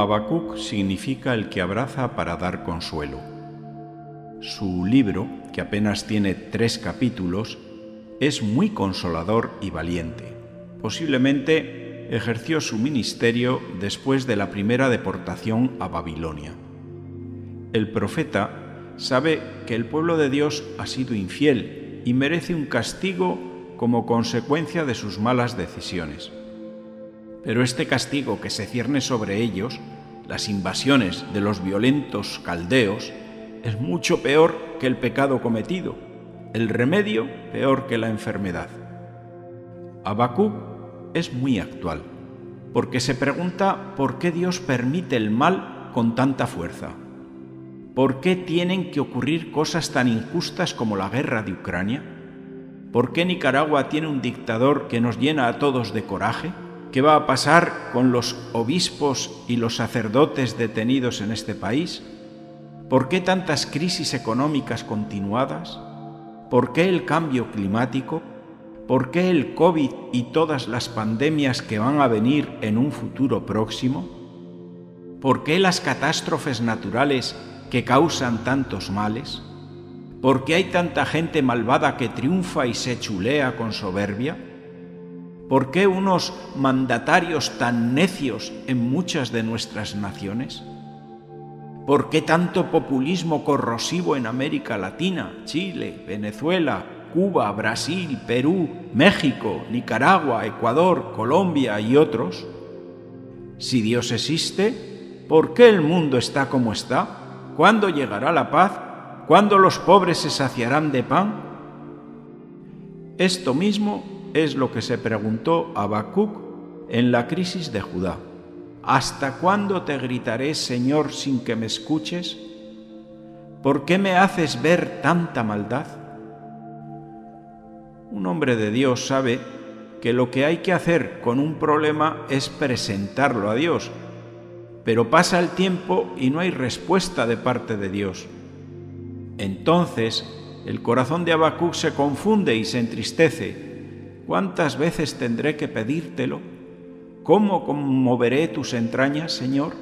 Habacuc significa el que abraza para dar consuelo. Su libro, que apenas tiene tres capítulos, es muy consolador y valiente. Posiblemente ejerció su ministerio después de la primera deportación a Babilonia. El profeta sabe que el pueblo de Dios ha sido infiel y merece un castigo como consecuencia de sus malas decisiones. Pero este castigo que se cierne sobre ellos, las invasiones de los violentos caldeos, es mucho peor que el pecado cometido, el remedio peor que la enfermedad. Habacuc es muy actual, porque se pregunta por qué Dios permite el mal con tanta fuerza. ¿Por qué tienen que ocurrir cosas tan injustas como la guerra de Ucrania? ¿Por qué Nicaragua tiene un dictador que nos llena a todos de coraje? ¿Qué va a pasar con los obispos y los sacerdotes detenidos en este país? ¿Por qué tantas crisis económicas continuadas? ¿Por qué el cambio climático? ¿Por qué el COVID y todas las pandemias que van a venir en un futuro próximo? ¿Por qué las catástrofes naturales que causan tantos males? ¿Por qué hay tanta gente malvada que triunfa y se chulea con soberbia? ¿Por qué unos mandatarios tan necios en muchas de nuestras naciones? ¿Por qué tanto populismo corrosivo en América Latina, Chile, Venezuela, Cuba, Brasil, Perú, México, Nicaragua, Ecuador, Colombia y otros? Si Dios existe, ¿por qué el mundo está como está? ¿Cuándo llegará la paz? ¿Cuándo los pobres se saciarán de pan? Esto mismo es lo que se preguntó Habacuc en la crisis de Judá. ¿Hasta cuándo te gritaré, Señor, sin que me escuches? ¿Por qué me haces ver tanta maldad? Un hombre de Dios sabe que lo que hay que hacer con un problema es presentarlo a Dios, pero pasa el tiempo y no hay respuesta de parte de Dios. Entonces el corazón de Habacuc se confunde y se entristece ¿Cuántas veces tendré que pedírtelo? ¿Cómo conmoveré tus entrañas, Señor?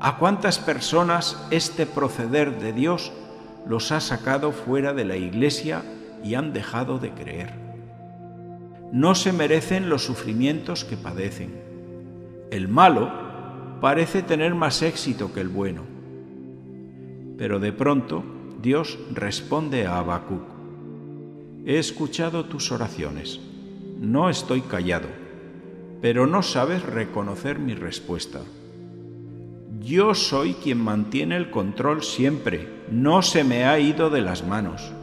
¿A cuántas personas este proceder de Dios los ha sacado fuera de la iglesia y han dejado de creer? No se merecen los sufrimientos que padecen. El malo parece tener más éxito que el bueno. Pero de pronto Dios responde a Habacuc He escuchado tus oraciones, no estoy callado, pero no sabes reconocer mi respuesta. Yo soy quien mantiene el control siempre, no se me ha ido de las manos.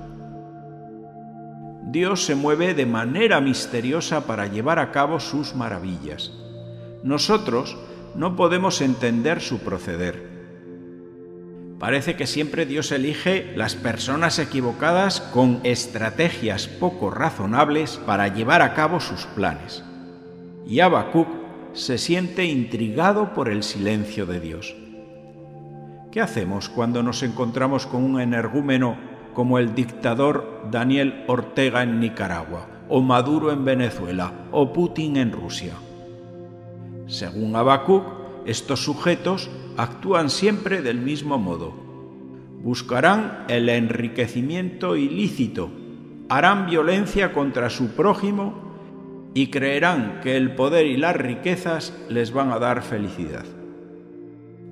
Dios se mueve de manera misteriosa para llevar a cabo sus maravillas. Nosotros no podemos entender su proceder Parece que siempre Dios elige las personas equivocadas con estrategias poco razonables para llevar a cabo sus planes. Y Habacuc se siente intrigado por el silencio de Dios. ¿Qué hacemos cuando nos encontramos con un energúmeno como el dictador Daniel Ortega en Nicaragua, o Maduro en Venezuela, o Putin en Rusia? Según Habacuc, estos sujetos actúan siempre del mismo modo. Buscarán el enriquecimiento ilícito, harán violencia contra su prójimo y creerán que el poder y las riquezas les van a dar felicidad.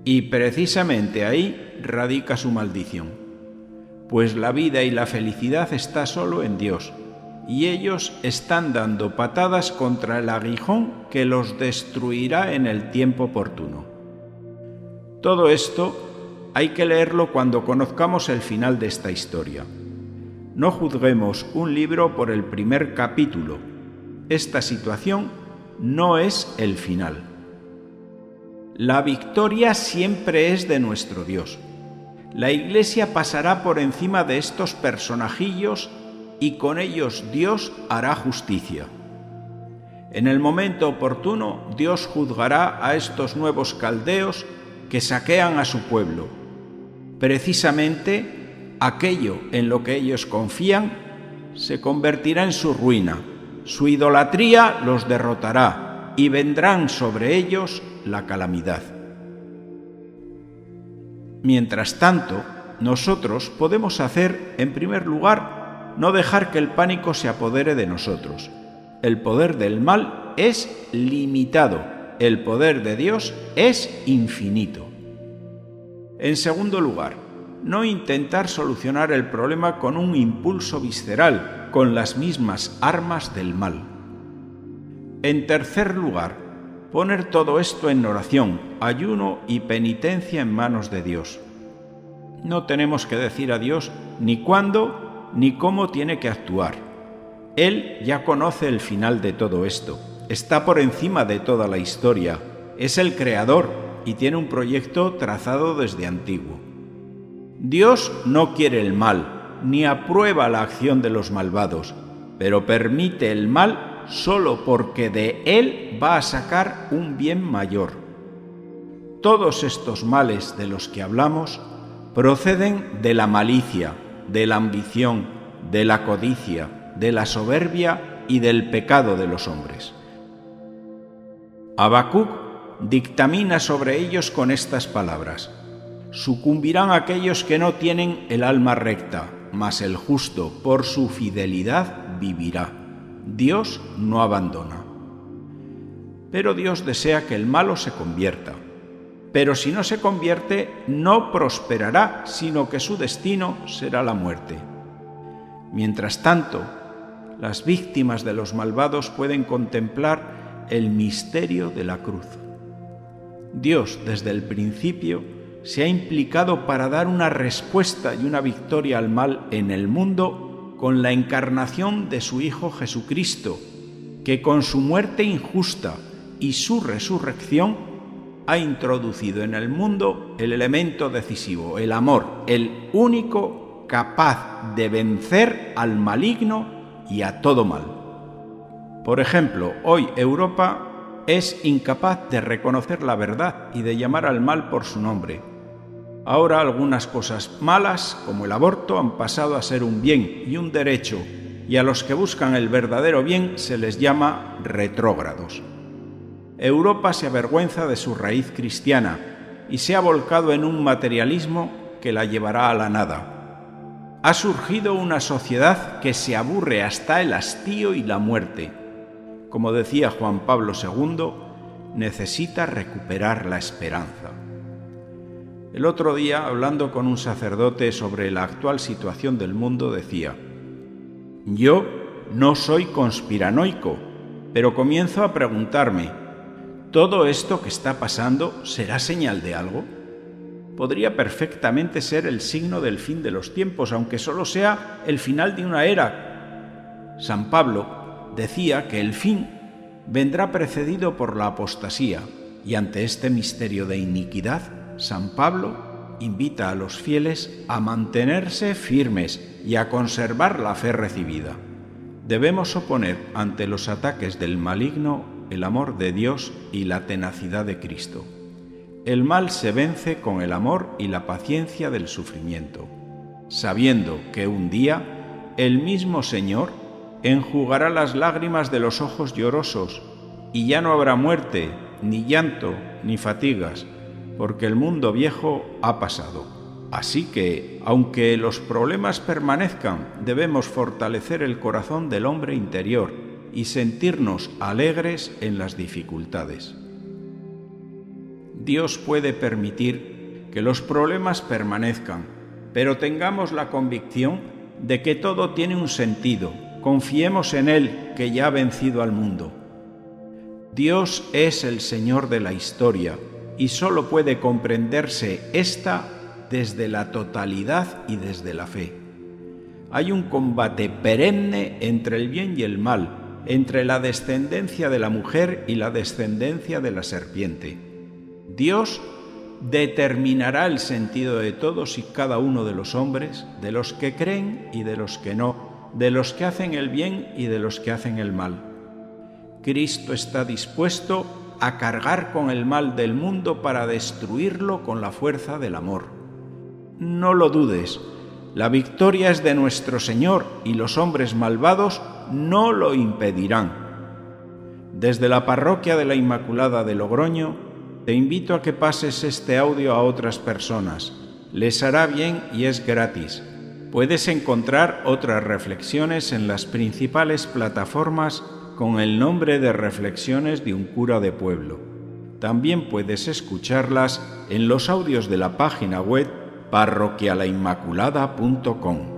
Y precisamente ahí radica su maldición, pues la vida y la felicidad está solo en Dios, y ellos están dando patadas contra el aguijón que los destruirá en el tiempo oportuno. Todo esto hay que leerlo cuando conozcamos el final de esta historia. No juzguemos un libro por el primer capítulo. Esta situación no es el final. La victoria siempre es de nuestro Dios. La Iglesia pasará por encima de estos personajillos y con ellos Dios hará justicia. En el momento oportuno Dios juzgará a estos nuevos caldeos que saquean a su pueblo. Precisamente aquello en lo que ellos confían se convertirá en su ruina, su idolatría los derrotará y vendrán sobre ellos la calamidad. Mientras tanto, nosotros podemos hacer, en primer lugar, no dejar que el pánico se apodere de nosotros. El poder del mal es limitado, el poder de Dios es infinito. En segundo lugar, no intentar solucionar el problema con un impulso visceral, con las mismas armas del mal. En tercer lugar, poner todo esto en oración, ayuno y penitencia en manos de Dios. No tenemos que decir a Dios ni cuándo ni cómo tiene que actuar. Él ya conoce el final de todo esto, está por encima de toda la historia, es el creador y tiene un proyecto trazado desde antiguo. Dios no quiere el mal, ni aprueba la acción de los malvados, pero permite el mal solo porque de él va a sacar un bien mayor. Todos estos males de los que hablamos proceden de la malicia, de la ambición, de la codicia, de la soberbia y del pecado de los hombres. Habacuc dictamina sobre ellos con estas palabras: Sucumbirán aquellos que no tienen el alma recta, mas el justo por su fidelidad vivirá. Dios no abandona. Pero Dios desea que el malo se convierta. Pero si no se convierte, no prosperará, sino que su destino será la muerte. Mientras tanto, las víctimas de los malvados pueden contemplar el misterio de la cruz. Dios desde el principio se ha implicado para dar una respuesta y una victoria al mal en el mundo con la encarnación de su Hijo Jesucristo, que con su muerte injusta y su resurrección ha introducido en el mundo el elemento decisivo, el amor, el único capaz de vencer al maligno y a todo mal. Por ejemplo, hoy Europa es incapaz de reconocer la verdad y de llamar al mal por su nombre. Ahora algunas cosas malas, como el aborto, han pasado a ser un bien y un derecho, y a los que buscan el verdadero bien se les llama retrógrados. Europa se avergüenza de su raíz cristiana y se ha volcado en un materialismo que la llevará a la nada. Ha surgido una sociedad que se aburre hasta el hastío y la muerte. Como decía Juan Pablo II, necesita recuperar la esperanza. El otro día, hablando con un sacerdote sobre la actual situación del mundo, decía, yo no soy conspiranoico, pero comienzo a preguntarme, ¿todo esto que está pasando será señal de algo? Podría perfectamente ser el signo del fin de los tiempos, aunque solo sea el final de una era. San Pablo decía que el fin vendrá precedido por la apostasía, y ante este misterio de iniquidad, San Pablo invita a los fieles a mantenerse firmes y a conservar la fe recibida. Debemos oponer ante los ataques del maligno el amor de Dios y la tenacidad de Cristo. El mal se vence con el amor y la paciencia del sufrimiento, sabiendo que un día el mismo Señor enjugará las lágrimas de los ojos llorosos y ya no habrá muerte, ni llanto, ni fatigas, porque el mundo viejo ha pasado. Así que, aunque los problemas permanezcan, debemos fortalecer el corazón del hombre interior y sentirnos alegres en las dificultades. Dios puede permitir que los problemas permanezcan, pero tengamos la convicción de que todo tiene un sentido. Confiemos en Él que ya ha vencido al mundo. Dios es el Señor de la historia y sólo puede comprenderse esta desde la totalidad y desde la fe. Hay un combate perenne entre el bien y el mal, entre la descendencia de la mujer y la descendencia de la serpiente. Dios determinará el sentido de todos y cada uno de los hombres, de los que creen y de los que no, de los que hacen el bien y de los que hacen el mal. Cristo está dispuesto a cargar con el mal del mundo para destruirlo con la fuerza del amor. No lo dudes, la victoria es de nuestro Señor y los hombres malvados no lo impedirán. Desde la parroquia de la Inmaculada de Logroño, te invito a que pases este audio a otras personas, Les hará bien y es gratis. Puedes encontrar otras reflexiones en las principales plataformas con el nombre de Reflexiones de un cura de pueblo. También puedes escucharlas en los audios de la página web parroquialainmaculada.com.